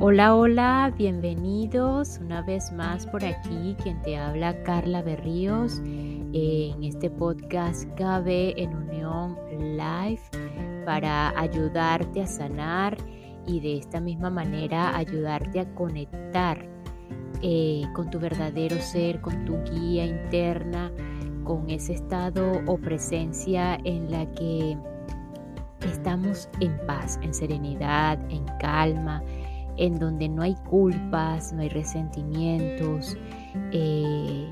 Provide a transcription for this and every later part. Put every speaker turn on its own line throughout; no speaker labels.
Hola, hola, bienvenidos una vez más por aquí, quien te habla Carla Berríos en este podcast KB en Unión Live para ayudarte a sanar y de esta misma manera ayudarte a conectar eh, con tu verdadero ser, con tu guía interna, con ese estado o presencia en la que estamos en paz, en serenidad, en calma en donde no hay culpas, no hay resentimientos. Eh,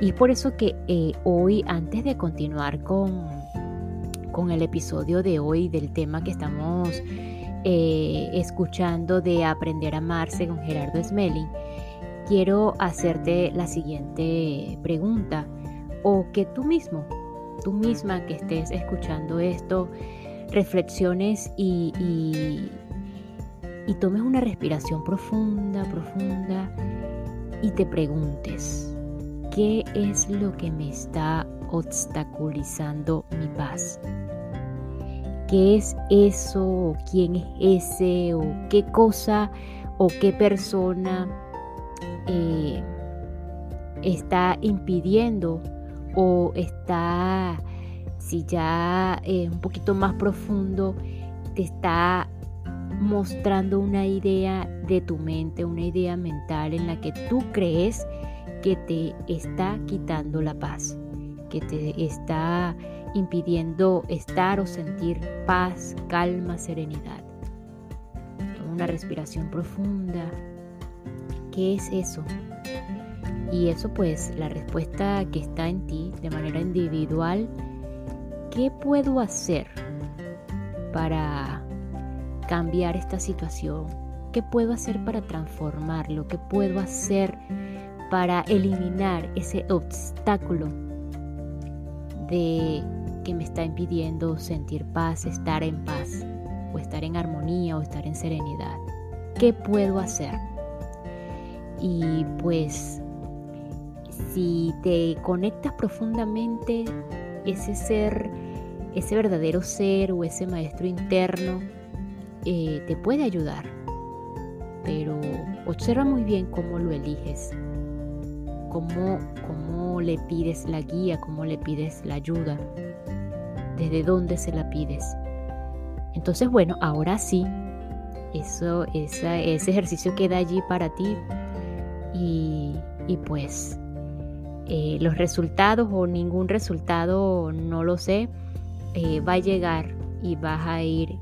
y es por eso que eh, hoy, antes de continuar con, con el episodio de hoy del tema que estamos eh, escuchando de Aprender a amarse con Gerardo Smelling, quiero hacerte la siguiente pregunta o que tú mismo, tú misma que estés escuchando esto, reflexiones y, y tomes una respiración profunda, profunda y te preguntes, ¿qué es lo que me está obstaculizando mi paz? ¿Qué es eso? ¿Quién es ese? ¿O qué cosa? ¿O qué persona eh, está impidiendo? ¿O está, si ya un poquito más profundo, te está mostrando una idea de tu mente, una idea mental en la que tú crees que te está quitando la paz, que te está impidiendo estar o sentir paz, calma, serenidad. Toma una respiración profunda. ¿Qué es eso? Y eso pues la respuesta que está en ti de manera individual, ¿qué puedo hacer para cambiar esta situación? ¿Qué puedo hacer para transformarlo? ¿Qué puedo hacer para eliminar ese obstáculo de que me está impidiendo sentir paz, estar en paz, o estar en armonía, o estar en serenidad? ¿Qué puedo hacer? Y pues, si te conectas profundamente, ese ser, ese verdadero ser o ese maestro interno, eh, te puede ayudar, pero observa muy bien cómo lo eliges, cómo, cómo le pides la guía, cómo le pides la ayuda, desde dónde se la pides. Entonces, bueno, ahora sí, eso, ese ejercicio queda allí para ti y, pues eh, los resultados o ningún resultado, no lo sé, eh, va a llegar y vas a ir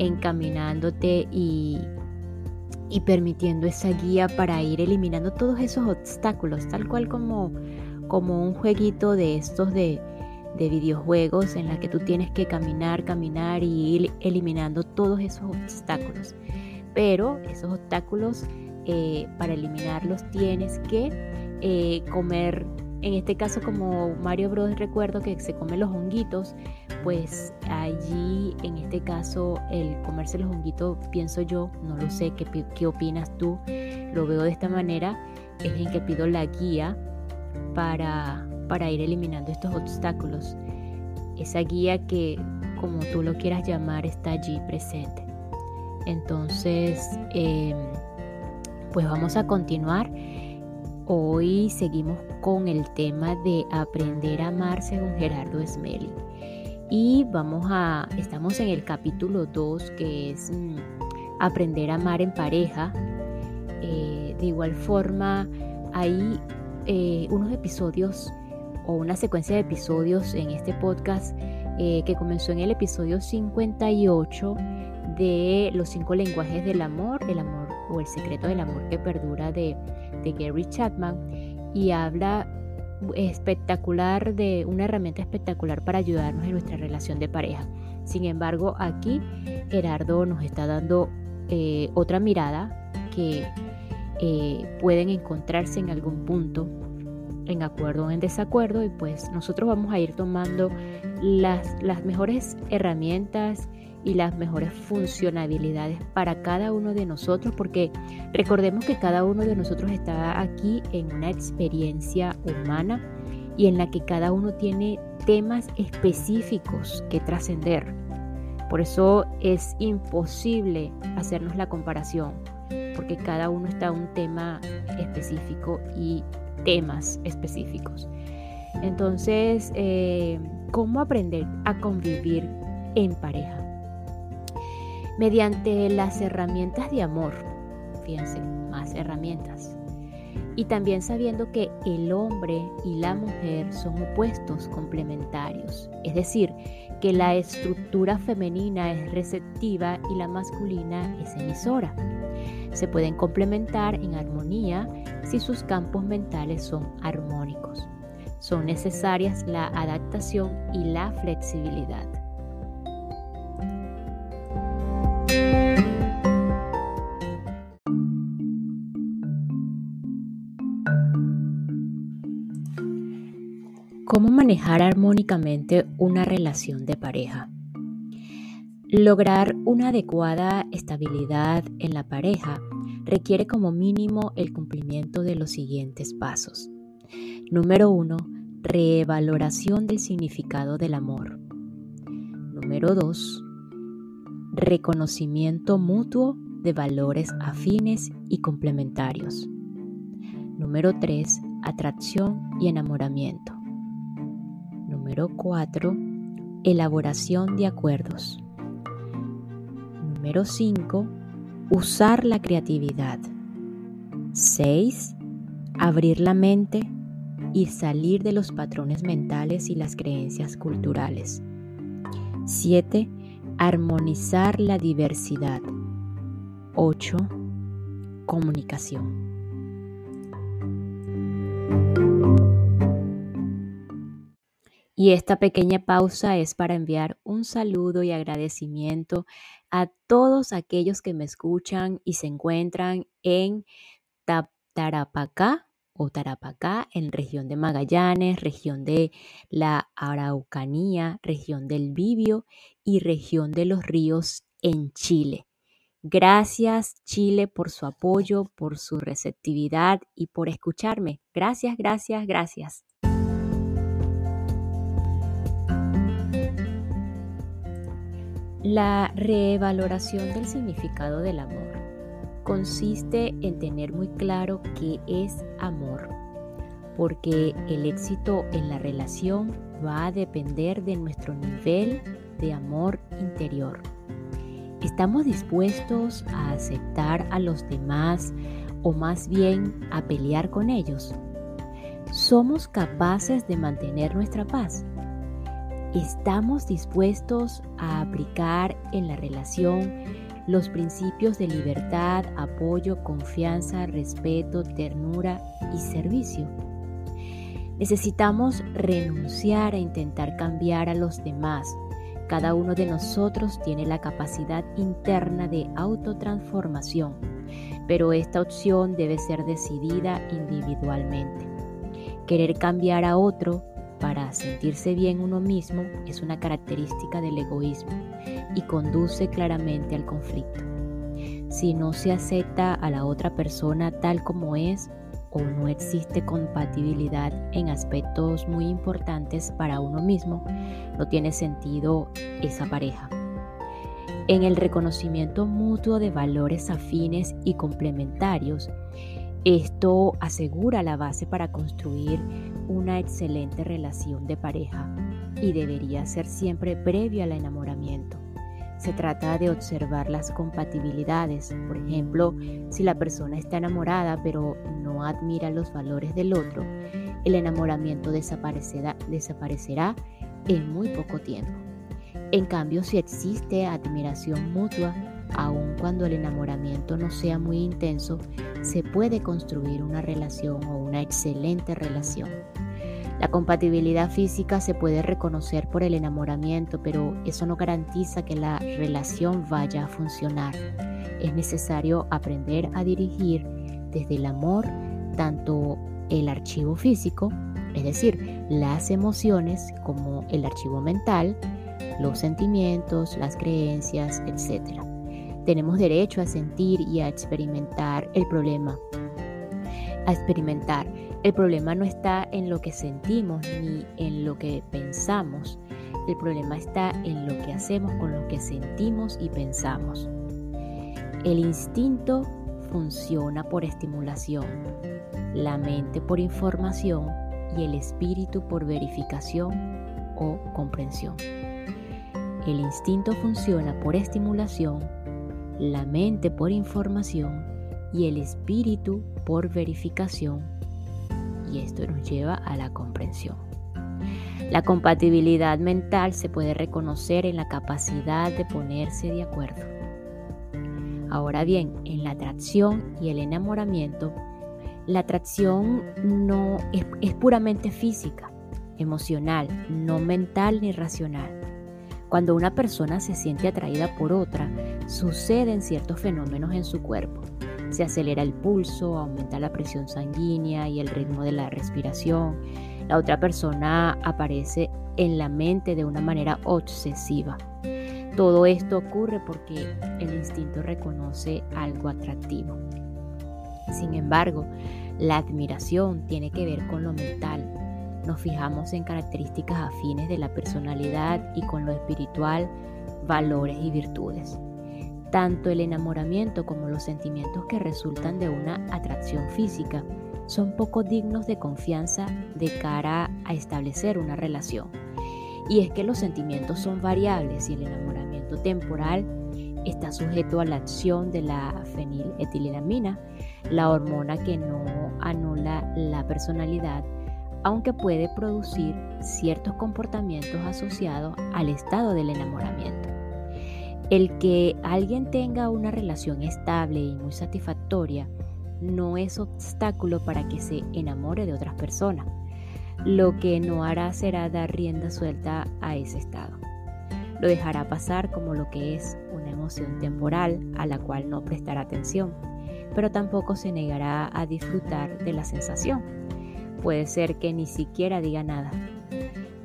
encaminándote y, y permitiendo esa guía para ir eliminando todos esos obstáculos, tal cual como, como un jueguito de estos de, de videojuegos en la que tú tienes que caminar, caminar y ir eliminando todos esos obstáculos. Pero esos obstáculos, eh, para eliminarlos tienes que eh, comer en este caso como Mario Bros recuerdo que se come los honguitos, pues allí en este caso el comerse los honguitos pienso yo, no lo sé, ¿qué, qué opinas tú? Lo veo de esta manera, es en que pido la guía para, para ir eliminando estos obstáculos. Esa guía que como tú lo quieras llamar está allí presente. Entonces, em, pues vamos a continuar Hoy seguimos con el tema de aprender a amar según Gerardo Smelly. Y vamos a, estamos en el capítulo 2 que es mm, aprender a amar en pareja. Eh, de igual forma, hay eh, unos episodios o una secuencia de episodios en este podcast eh, que comenzó en el episodio 58 de los cinco lenguajes del amor, el amor o el secreto del amor que perdura de de Gary Chapman y habla espectacular de una herramienta espectacular para ayudarnos en nuestra relación de pareja. Sin embargo, aquí Gerardo nos está dando eh, otra mirada que eh, pueden encontrarse en algún punto en acuerdo o en desacuerdo y pues nosotros vamos a ir tomando las, las mejores herramientas y las mejores funcionalidades para cada uno de nosotros, porque recordemos que cada uno de nosotros está aquí en una experiencia humana y en la que cada uno tiene temas específicos que trascender. Por eso es imposible hacernos la comparación, porque cada uno está en un tema específico y temas específicos. Entonces, eh, ¿cómo aprender a convivir en pareja? Mediante las herramientas de amor, fíjense, más herramientas. Y también sabiendo que el hombre y la mujer son opuestos complementarios, es decir, que la estructura femenina es receptiva y la masculina es emisora. Se pueden complementar en armonía si sus campos mentales son armónicos. Son necesarias la adaptación y la flexibilidad. ¿Cómo manejar armónicamente una relación de pareja? Lograr una adecuada estabilidad en la pareja requiere como mínimo el cumplimiento de los siguientes pasos. Número 1. Revaloración del significado del amor. Número 2. Reconocimiento mutuo de valores afines y complementarios. Número 3. Atracción y enamoramiento. Número 4. Elaboración de acuerdos. Número 5. Usar la creatividad. 6. Abrir la mente y salir de los patrones mentales y las creencias culturales. 7. Armonizar la diversidad. 8. Comunicación. Y esta pequeña pausa es para enviar un saludo y agradecimiento a todos aquellos que me escuchan y se encuentran en Tarapacá o Tarapacá, en región de Magallanes, región de la Araucanía, región del Bibio y región de los ríos en Chile. Gracias Chile por su apoyo, por su receptividad y por escucharme. Gracias, gracias, gracias. La revaloración del significado del amor consiste en tener muy claro qué es amor, porque el éxito en la relación va a depender de nuestro nivel de amor interior. ¿Estamos dispuestos a aceptar a los demás o más bien a pelear con ellos? ¿Somos capaces de mantener nuestra paz? ¿Estamos dispuestos a aplicar en la relación los principios de libertad, apoyo, confianza, respeto, ternura y servicio? Necesitamos renunciar a intentar cambiar a los demás. Cada uno de nosotros tiene la capacidad interna de autotransformación, pero esta opción debe ser decidida individualmente. Querer cambiar a otro para sentirse bien uno mismo es una característica del egoísmo y conduce claramente al conflicto. Si no se acepta a la otra persona tal como es o no existe compatibilidad en aspectos muy importantes para uno mismo, no tiene sentido esa pareja. En el reconocimiento mutuo de valores afines y complementarios, esto asegura la base para construir una excelente relación de pareja y debería ser siempre previo al enamoramiento. Se trata de observar las compatibilidades. Por ejemplo, si la persona está enamorada pero no admira los valores del otro, el enamoramiento desaparecerá, desaparecerá en muy poco tiempo. En cambio, si existe admiración mutua, aun cuando el enamoramiento no sea muy intenso, se puede construir una relación o una excelente relación. La compatibilidad física se puede reconocer por el enamoramiento, pero eso no garantiza que la relación vaya a funcionar. Es necesario aprender a dirigir desde el amor tanto el archivo físico, es decir, las emociones, como el archivo mental, los sentimientos, las creencias, etc. Tenemos derecho a sentir y a experimentar el problema. A experimentar. El problema no está en lo que sentimos ni en lo que pensamos. El problema está en lo que hacemos con lo que sentimos y pensamos. El instinto funciona por estimulación, la mente por información y el espíritu por verificación o comprensión. El instinto funciona por estimulación, la mente por información y el espíritu por verificación. Y esto nos lleva a la comprensión. La compatibilidad mental se puede reconocer en la capacidad de ponerse de acuerdo. Ahora bien, en la atracción y el enamoramiento, la atracción no es, es puramente física, emocional, no mental ni racional. Cuando una persona se siente atraída por otra, suceden ciertos fenómenos en su cuerpo. Se acelera el pulso, aumenta la presión sanguínea y el ritmo de la respiración. La otra persona aparece en la mente de una manera obsesiva. Todo esto ocurre porque el instinto reconoce algo atractivo. Sin embargo, la admiración tiene que ver con lo mental, nos fijamos en características afines de la personalidad y con lo espiritual, valores y virtudes. Tanto el enamoramiento como los sentimientos que resultan de una atracción física son poco dignos de confianza de cara a establecer una relación. Y es que los sentimientos son variables y el enamoramiento temporal está sujeto a la acción de la feniletilamina, la hormona que no anula la personalidad aunque puede producir ciertos comportamientos asociados al estado del enamoramiento. El que alguien tenga una relación estable y muy satisfactoria no es obstáculo para que se enamore de otras personas. Lo que no hará será dar rienda suelta a ese estado. Lo dejará pasar como lo que es una emoción temporal a la cual no prestará atención, pero tampoco se negará a disfrutar de la sensación puede ser que ni siquiera diga nada.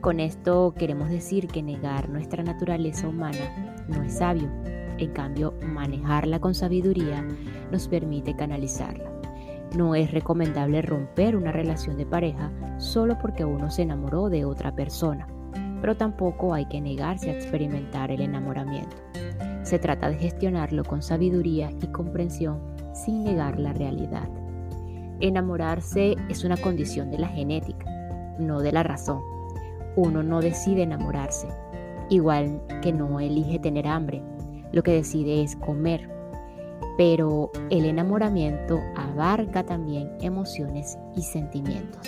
Con esto queremos decir que negar nuestra naturaleza humana no es sabio. En cambio, manejarla con sabiduría nos permite canalizarla. No es recomendable romper una relación de pareja solo porque uno se enamoró de otra persona, pero tampoco hay que negarse a experimentar el enamoramiento. Se trata de gestionarlo con sabiduría y comprensión sin negar la realidad. Enamorarse es una condición de la genética, no de la razón. Uno no decide enamorarse, igual que no elige tener hambre. Lo que decide es comer. Pero el enamoramiento abarca también emociones y sentimientos.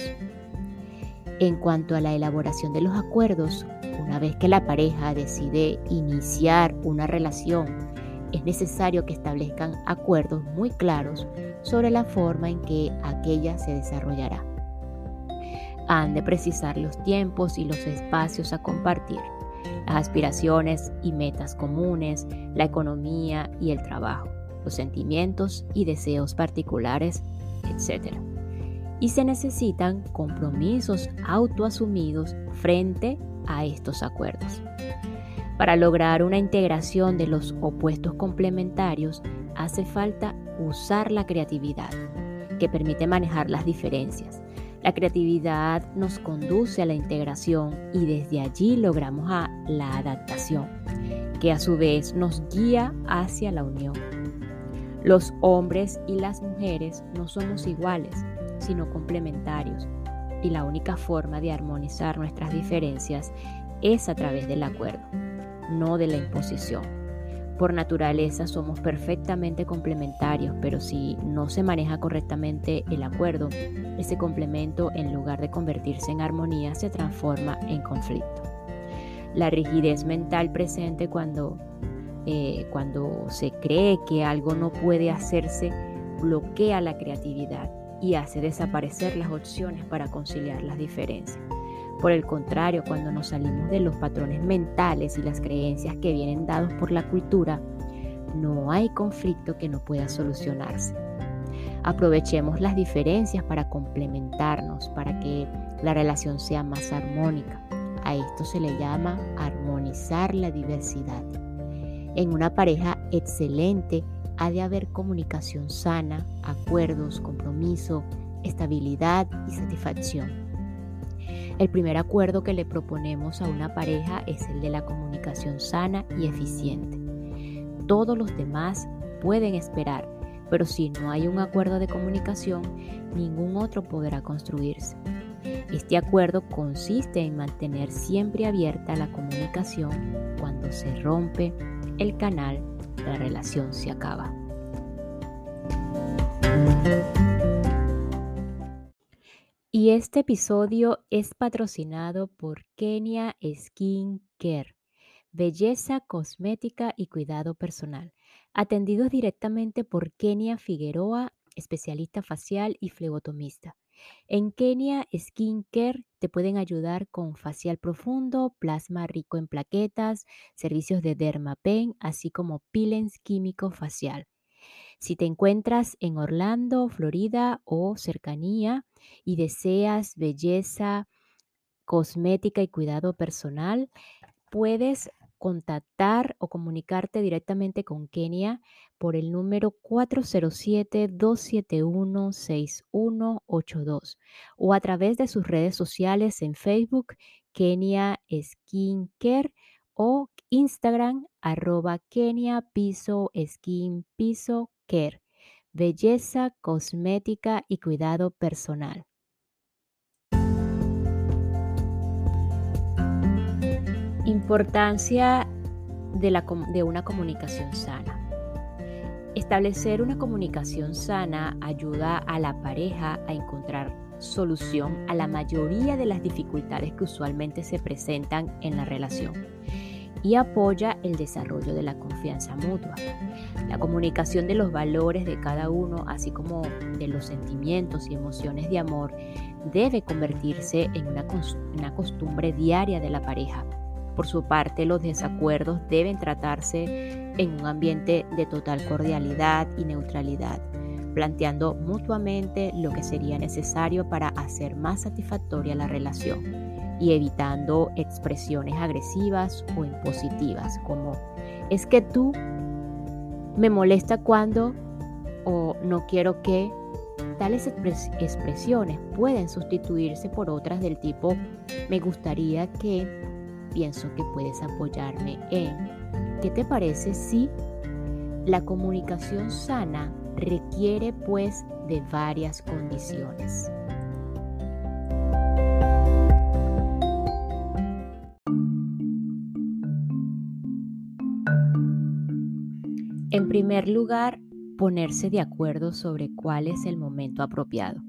En cuanto a la elaboración de los acuerdos, una vez que la pareja decide iniciar una relación es necesario que establezcan acuerdos muy claros sobre la forma en que aquella se desarrollará. Han de precisar los tiempos y los espacios a compartir, las aspiraciones y metas comunes, la economía y el trabajo, los sentimientos y deseos particulares, etc. Y se necesitan compromisos autoasumidos frente a estos acuerdos. Para lograr una integración de los opuestos complementarios hace falta usar la creatividad, que permite manejar las diferencias. La creatividad nos conduce a la integración y desde allí logramos a la adaptación, que a su vez nos guía hacia la unión. Los hombres y las mujeres no somos iguales, sino complementarios, y la única forma de armonizar nuestras diferencias es a través del acuerdo no de la imposición. Por naturaleza somos perfectamente complementarios, pero si no se maneja correctamente el acuerdo, ese complemento en lugar de convertirse en armonía se transforma en conflicto. La rigidez mental presente cuando, eh, cuando se cree que algo no puede hacerse bloquea la creatividad y hace desaparecer las opciones para conciliar las diferencias. Por el contrario, cuando nos salimos de los patrones mentales y las creencias que vienen dados por la cultura, no hay conflicto que no pueda solucionarse. Aprovechemos las diferencias para complementarnos, para que la relación sea más armónica. A esto se le llama armonizar la diversidad. En una pareja excelente ha de haber comunicación sana, acuerdos, compromiso, estabilidad y satisfacción. El primer acuerdo que le proponemos a una pareja es el de la comunicación sana y eficiente. Todos los demás pueden esperar, pero si no hay un acuerdo de comunicación, ningún otro podrá construirse. Este acuerdo consiste en mantener siempre abierta la comunicación. Cuando se rompe el canal, la relación se acaba. Y este episodio es patrocinado por Kenia Skin Care, belleza cosmética y cuidado personal, atendidos directamente por Kenia Figueroa, especialista facial y flebotomista. En Kenia Skin Care te pueden ayudar con facial profundo, plasma rico en plaquetas, servicios de dermapen, así como peelings químico facial. Si te encuentras en Orlando, Florida o cercanía y deseas belleza, cosmética y cuidado personal, puedes contactar o comunicarte directamente con Kenia por el número 407-271-6182 o a través de sus redes sociales en Facebook, Kenia Skincare o Instagram, arroba Kenia Piso Skin Piso Care. Belleza, cosmética y cuidado personal. Importancia de, la, de una comunicación sana. Establecer una comunicación sana ayuda a la pareja a encontrar solución a la mayoría de las dificultades que usualmente se presentan en la relación y apoya el desarrollo de la confianza mutua. La comunicación de los valores de cada uno, así como de los sentimientos y emociones de amor, debe convertirse en una, una costumbre diaria de la pareja. Por su parte, los desacuerdos deben tratarse en un ambiente de total cordialidad y neutralidad, planteando mutuamente lo que sería necesario para hacer más satisfactoria la relación y evitando expresiones agresivas o impositivas como es que tú me molesta cuando o no quiero que tales expresiones pueden sustituirse por otras del tipo me gustaría que pienso que puedes apoyarme en ¿qué te parece si la comunicación sana requiere pues de varias condiciones? Primer lugar, ponerse de acuerdo sobre cuál es el momento apropiado.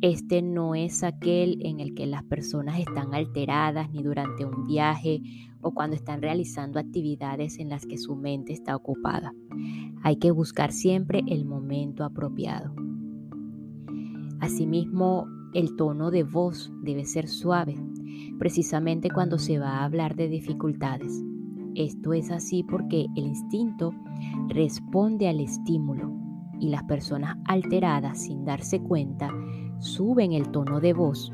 Este no es aquel en el que las personas están alteradas ni durante un viaje o cuando están realizando actividades en las que su mente está ocupada. Hay que buscar siempre el momento apropiado. Asimismo, el tono de voz debe ser suave, precisamente cuando se va a hablar de dificultades. Esto es así porque el instinto responde al estímulo y las personas alteradas sin darse cuenta suben el tono de voz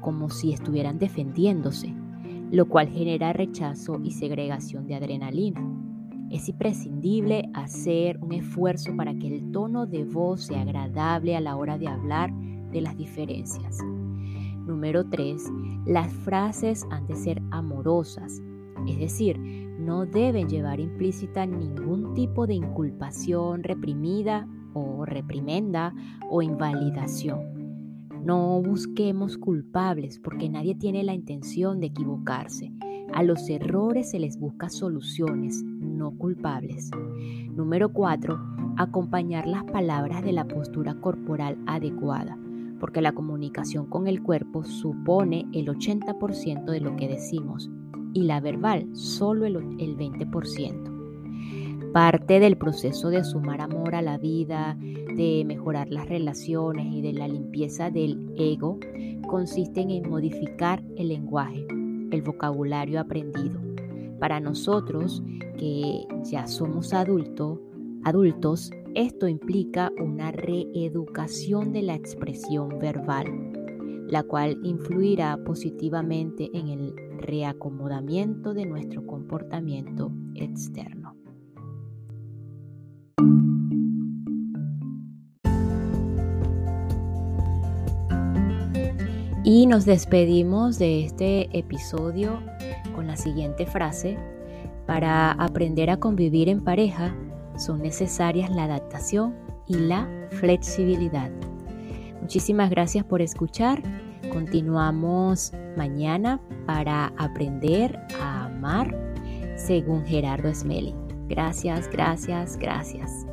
como si estuvieran defendiéndose, lo cual genera rechazo y segregación de adrenalina. Es imprescindible hacer un esfuerzo para que el tono de voz sea agradable a la hora de hablar de las diferencias. Número 3. Las frases han de ser amorosas, es decir, no deben llevar implícita ningún tipo de inculpación reprimida o reprimenda o invalidación. No busquemos culpables porque nadie tiene la intención de equivocarse. A los errores se les busca soluciones, no culpables. Número 4. Acompañar las palabras de la postura corporal adecuada, porque la comunicación con el cuerpo supone el 80% de lo que decimos y la verbal solo el, 20%. Parte del proceso de sumar amor a la vida, de mejorar las relaciones y de la limpieza del ego consiste en modificar el lenguaje, el vocabulario aprendido. Para nosotros que ya somos adultos, adultos, esto implica una reeducación de la expresión verbal, la cual influirá positivamente en el reacomodamiento de nuestro comportamiento externo. Y nos despedimos de este episodio con la siguiente frase. Para aprender a convivir en pareja son necesarias la adaptación y la flexibilidad. Muchísimas gracias por escuchar. Continuamos mañana para aprender a amar según Gerardo Smelly. Gracias, gracias, gracias.